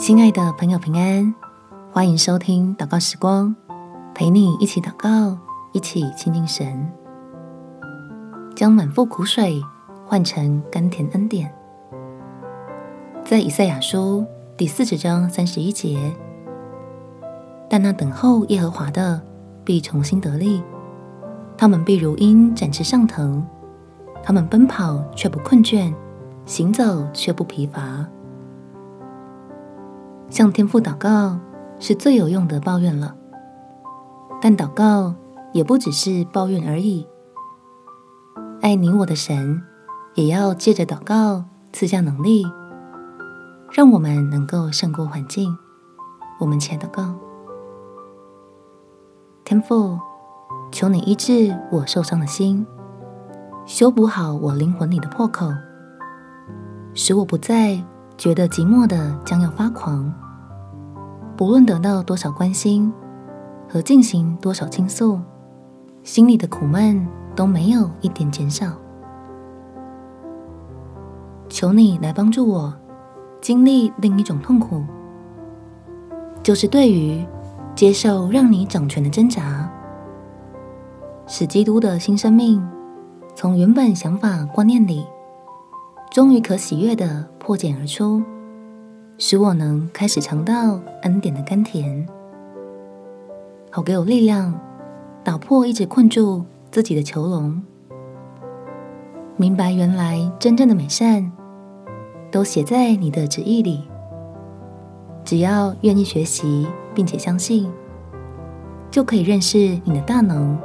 亲爱的朋友，平安，欢迎收听祷告时光，陪你一起祷告，一起亲近神，将满腹苦水换成甘甜恩典。在以赛亚书第四十章三十一节，但那等候耶和华的必重新得力，他们必如鹰展翅上腾，他们奔跑却不困倦，行走却不疲乏。向天父祷告是最有用的抱怨了，但祷告也不只是抱怨而已。爱你我的神，也要借着祷告赐下能力，让我们能够胜过环境。我们且祷告：天父，求你医治我受伤的心，修补好我灵魂里的破口，使我不再觉得寂寞的将要发狂。不论得到多少关心和进行多少倾诉，心里的苦闷都没有一点减少。求你来帮助我经历另一种痛苦，就是对于接受让你掌权的挣扎，使基督的新生命从原本想法观念里，终于可喜悦地破茧而出。使我能开始尝到恩典的甘甜，好给我力量，打破一直困住自己的囚笼。明白原来真正的美善，都写在你的旨意里。只要愿意学习，并且相信，就可以认识你的大能，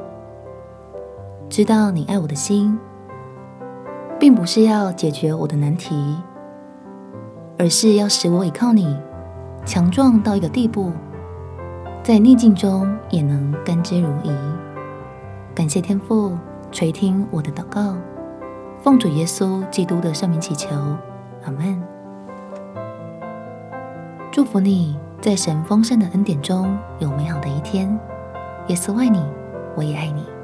知道你爱我的心，并不是要解决我的难题。而是要使我依靠你，强壮到一个地步，在逆境中也能甘之如饴。感谢天父垂听我的祷告，奉主耶稣基督的圣名祈求，阿门。祝福你在神丰盛的恩典中有美好的一天。耶稣爱你，我也爱你。